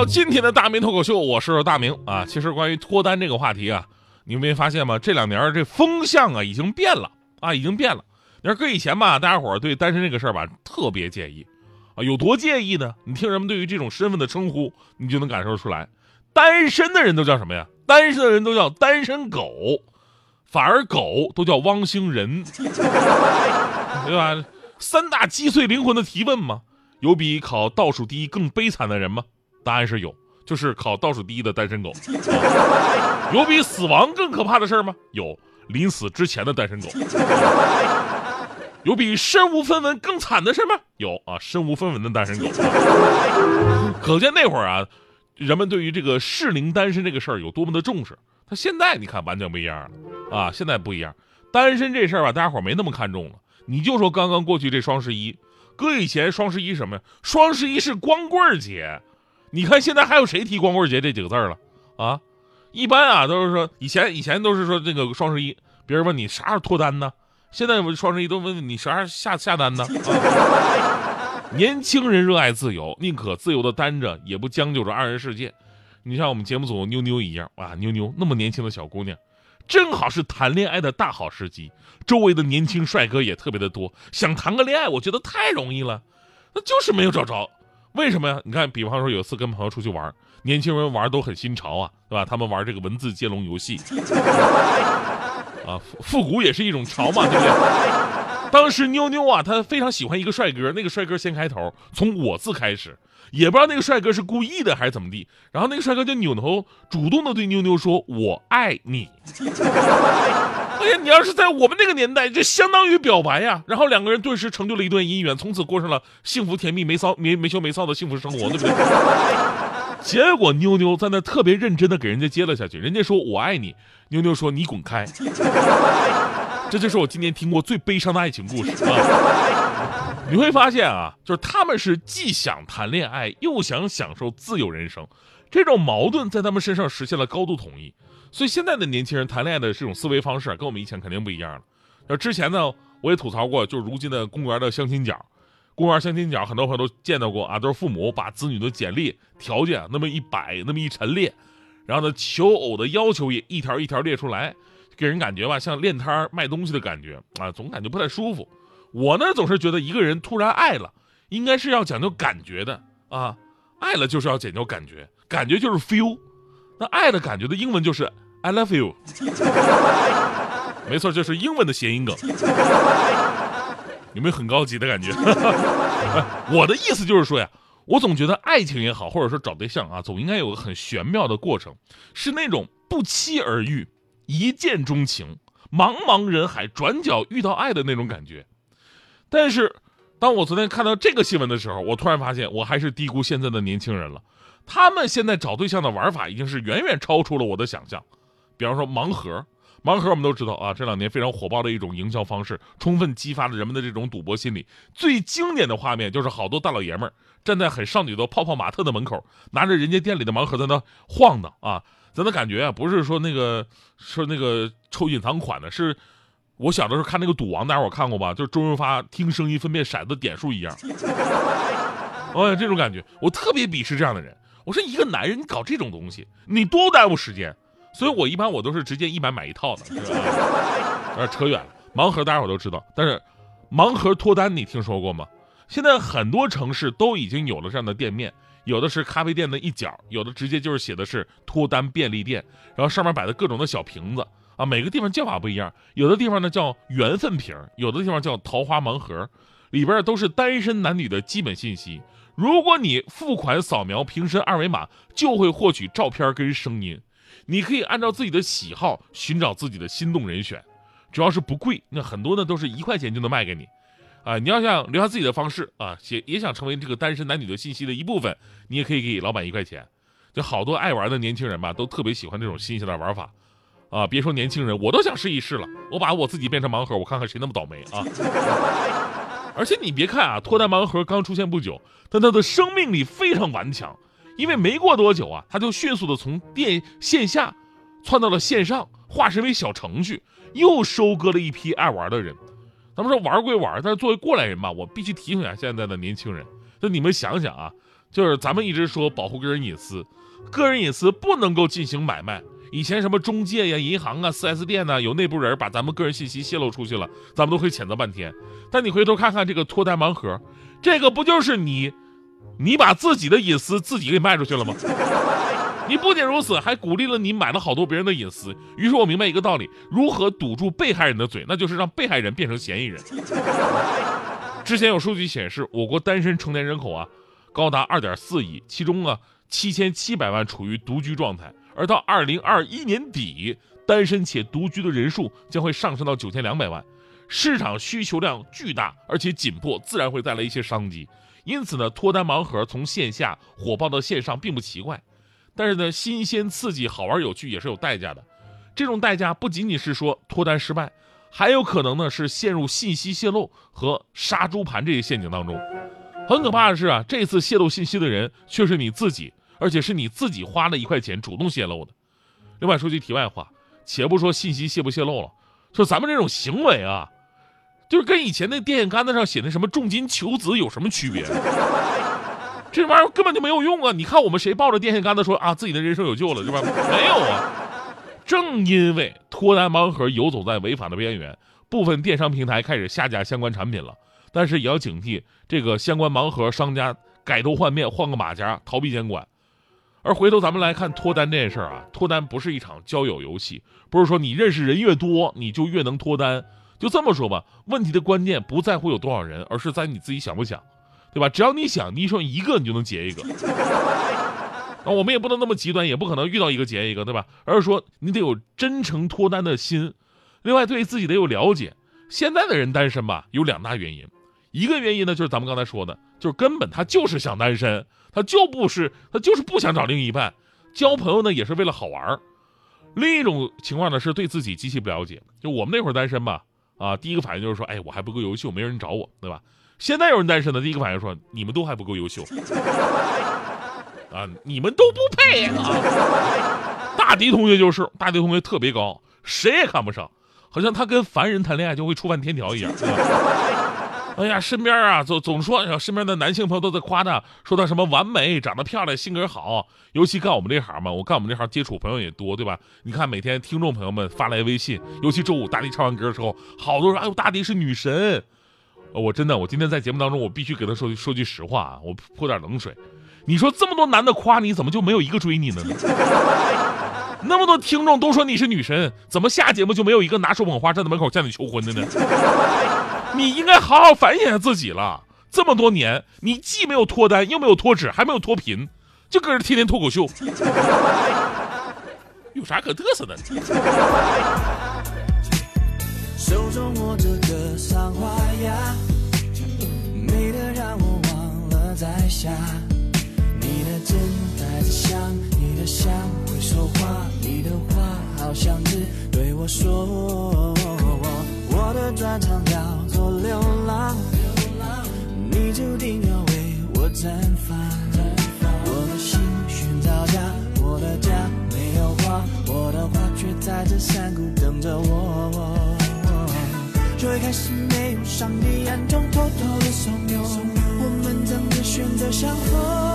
到今天的大明脱口秀，我是大明啊。其实关于脱单这个话题啊，你没发现吗？这两年这风向啊已经变了啊，已经变了。你说搁以前吧，大家伙对单身这个事儿吧特别介意啊，有多介意呢？你听人们对于这种身份的称呼，你就能感受出来。单身的人都叫什么呀？单身的人都叫单身狗，反而狗都叫汪星人，对吧？三大击碎灵魂的提问吗？有比考倒数第一更悲惨的人吗？答案是有，就是考倒数第一的单身狗。有比死亡更可怕的事吗？有，临死之前的单身狗。有比身无分文更惨的事吗？有啊，身无分文的单身狗。可见那会儿啊，人们对于这个适龄单身这个事儿有多么的重视。他现在你看完全不一样了啊，现在不一样，单身这事儿吧，大家伙没那么看重了。你就说刚刚过去这双十一。搁以前双十一什么呀？双十一是光棍节，你看现在还有谁提光棍节这几个字了啊？一般啊都是说以前以前都是说这个双十一，别人问你啥时候脱单呢？现在双十一都问你啥时候下下单呢？年轻人热爱自由，宁可自由的单着，也不将就着二人世界。你像我们节目组妞妞一样啊，妞妞那么年轻的小姑娘。正好是谈恋爱的大好时机，周围的年轻帅哥也特别的多，想谈个恋爱，我觉得太容易了，那就是没有找着。为什么呀？你看，比方说有一次跟朋友出去玩，年轻人玩都很新潮啊，对吧？他们玩这个文字接龙游戏，啊，复古也是一种潮嘛，对不对？当时妞妞啊，她非常喜欢一个帅哥，那个帅哥先开头，从我字开始。也不知道那个帅哥是故意的还是怎么地，然后那个帅哥就扭头主动的对妞妞说：“我爱你。” 哎呀，你要是在我们那个年代，这相当于表白呀。然后两个人顿时成就了一段姻缘，从此过上了幸福甜蜜、没骚没没羞没臊的幸福生活，对不对？结果妞妞在那特别认真的给人家接了下去，人家说我爱你，妞妞说你滚开。这就是我今年听过最悲伤的爱情故事啊。你会发现啊，就是他们是既想谈恋爱，又想享受自由人生，这种矛盾在他们身上实现了高度统一。所以现在的年轻人谈恋爱的这种思维方式跟我们以前肯定不一样了。那之前呢，我也吐槽过，就是如今的公园的相亲角，公园相亲角很多朋友都见到过啊，都是父母把子女的简历条件那么一摆，那么一陈列，然后呢，求偶的要求也一条一条列出来，给人感觉吧，像练摊卖东西的感觉啊，总感觉不太舒服。我呢总是觉得一个人突然爱了，应该是要讲究感觉的啊，爱了就是要讲究感觉，感觉就是 feel，那爱的感觉的英文就是 I love you，没错，就是英文的谐音梗，有没有很高级的感觉？我的意思就是说呀，我总觉得爱情也好，或者说找对象啊，总应该有个很玄妙的过程，是那种不期而遇、一见钟情、茫茫人海转角遇到爱的那种感觉。但是，当我昨天看到这个新闻的时候，我突然发现我还是低估现在的年轻人了。他们现在找对象的玩法已经是远远超出了我的想象。比方说盲盒，盲盒我们都知道啊，这两年非常火爆的一种营销方式，充分激发了人们的这种赌博心理。最经典的画面就是好多大老爷们儿站在很少女的泡泡玛特的门口，拿着人家店里的盲盒在那晃荡啊，在那感觉啊，不是说那个说那个抽隐藏款的，是。我小的时候看那个赌王，大家伙看过吧？就是周润发听声音分辨骰子点数一样。哎呀，这种感觉，我特别鄙视这样的人。我说一个男人，你搞这种东西，你多耽误时间。所以我一般我都是直接一百买一套的。有点扯远了。盲盒大家伙都知道，但是盲盒脱单你听说过吗？现在很多城市都已经有了这样的店面，有的是咖啡店的一角，有的直接就是写的是脱单便利店，然后上面摆的各种的小瓶子。啊，每个地方叫法不一样，有的地方呢叫缘分瓶，有的地方叫桃花盲盒，里边都是单身男女的基本信息。如果你付款扫描瓶身二维码，就会获取照片跟声音。你可以按照自己的喜好寻找自己的心动人选，主要是不贵，那很多呢都是一块钱就能卖给你。啊，你要想留下自己的方式啊，也也想成为这个单身男女的信息的一部分，你也可以给老板一块钱。就好多爱玩的年轻人吧，都特别喜欢这种新鲜的玩法。啊，别说年轻人，我都想试一试了。我把我自己变成盲盒，我看看谁那么倒霉啊！而且你别看啊，脱单盲盒刚出现不久，但它的生命力非常顽强，因为没过多久啊，它就迅速的从电线下窜到了线上，化身为小程序，又收割了一批爱玩的人。咱们说玩归玩，但是作为过来人吧，我必须提醒一下现在的年轻人，就你们想想啊，就是咱们一直说保护个人隐私，个人隐私不能够进行买卖。以前什么中介呀、银行啊、4S 店呢，有内部人把咱们个人信息泄露出去了，咱们都可以谴责半天。但你回头看看这个脱单盲盒，这个不就是你，你把自己的隐私自己给卖出去了吗？你不仅如此，还鼓励了你买了好多别人的隐私。于是我明白一个道理：如何堵住被害人的嘴，那就是让被害人变成嫌疑人。之前有数据显示，我国单身成年人口啊高达二点四亿，其中啊七千七百万处于独居状态。而到二零二一年底，单身且独居的人数将会上升到九千两百万，市场需求量巨大，而且紧迫，自然会带来一些商机。因此呢，脱单盲盒从线下火爆到线上并不奇怪。但是呢，新鲜刺激、好玩有趣也是有代价的。这种代价不仅仅是说脱单失败，还有可能呢是陷入信息泄露和杀猪盘这些陷阱当中。很可怕的是啊，这次泄露信息的人却是你自己。而且是你自己花了一块钱主动泄露的。另外说句题外话，且不说信息泄不泄露了，就咱们这种行为啊，就是跟以前那电线杆子上写的什么重金求子有什么区别？这玩意儿根本就没有用啊！你看我们谁抱着电线杆子说啊自己的人生有救了，是吧？没有啊！正因为脱单盲盒游走在违法的边缘，部分电商平台开始下架相关产品了。但是也要警惕这个相关盲盒商家改头换面，换个马甲，逃避监管。而回头咱们来看脱单这件事儿啊，脱单不是一场交友游戏，不是说你认识人越多你就越能脱单。就这么说吧，问题的关键不在乎有多少人，而是在你自己想不想，对吧？只要你想，你说一个你就能结一个。啊，我们也不能那么极端，也不可能遇到一个结一个，对吧？而是说你得有真诚脱单的心，另外对自己得有了解。现在的人单身吧，有两大原因，一个原因呢就是咱们刚才说的，就是根本他就是想单身。他就不是，他就是不想找另一半，交朋友呢也是为了好玩。另一种情况呢是对自己极其不了解。就我们那会儿单身吧，啊，第一个反应就是说，哎，我还不够优秀，没人找我，对吧？现在有人单身的，第一个反应说，你们都还不够优秀，啊，你们都不配啊！大迪同学就是，大迪同学特别高，谁也看不上，好像他跟凡人谈恋爱就会触犯天条一样。哎呀，身边啊，总总说，身边的男性朋友都在夸他，说他什么完美、长得漂亮、性格好。尤其干我们这行嘛，我干我们这行接触朋友也多，对吧？你看每天听众朋友们发来微信，尤其周五大迪唱完歌的时候，好多人哎呦，大迪是女神。我真的，我今天在节目当中，我必须给他说说句实话啊，我泼点冷水。你说这么多男的夸你，怎么就没有一个追你的呢？那么多听众都说你是女神，怎么下节目就没有一个拿手捧花站在门口向你求婚的呢？你应该好好反省一下自己了。这么多年，你既没有脱单，又没有脱脂，还没有脱贫，就搁这天天脱口秀，有啥可嘚瑟的？手中握着个桑花呀，美得让我忘了在下。你的真带着香，你的香会说话，你的话好像是对我说。我的专长叫做流浪，你注定要为我绽放。我的心寻找家，我的家没有花，我的花却在这山谷等着我。最开始没有上帝暗中偷偷的怂恿，我们怎么选择相逢。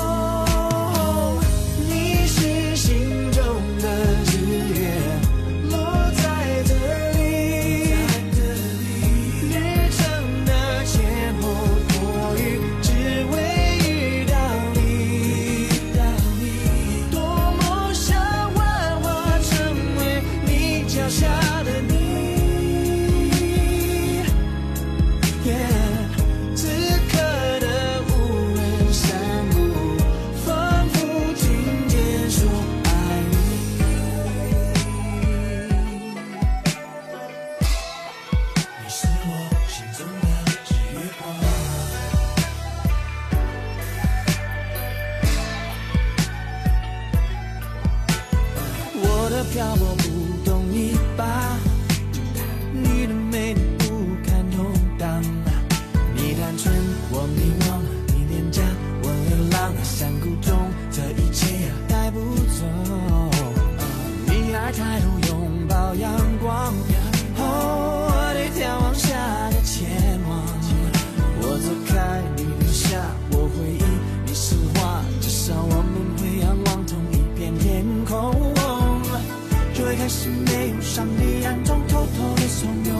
开始没有上帝，暗中偷偷的怂恿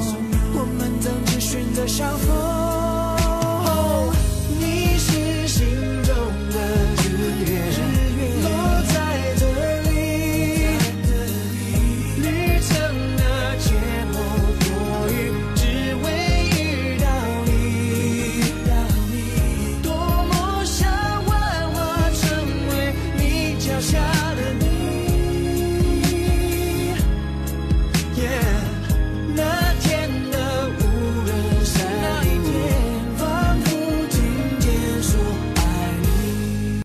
我们，曾经选择相逢。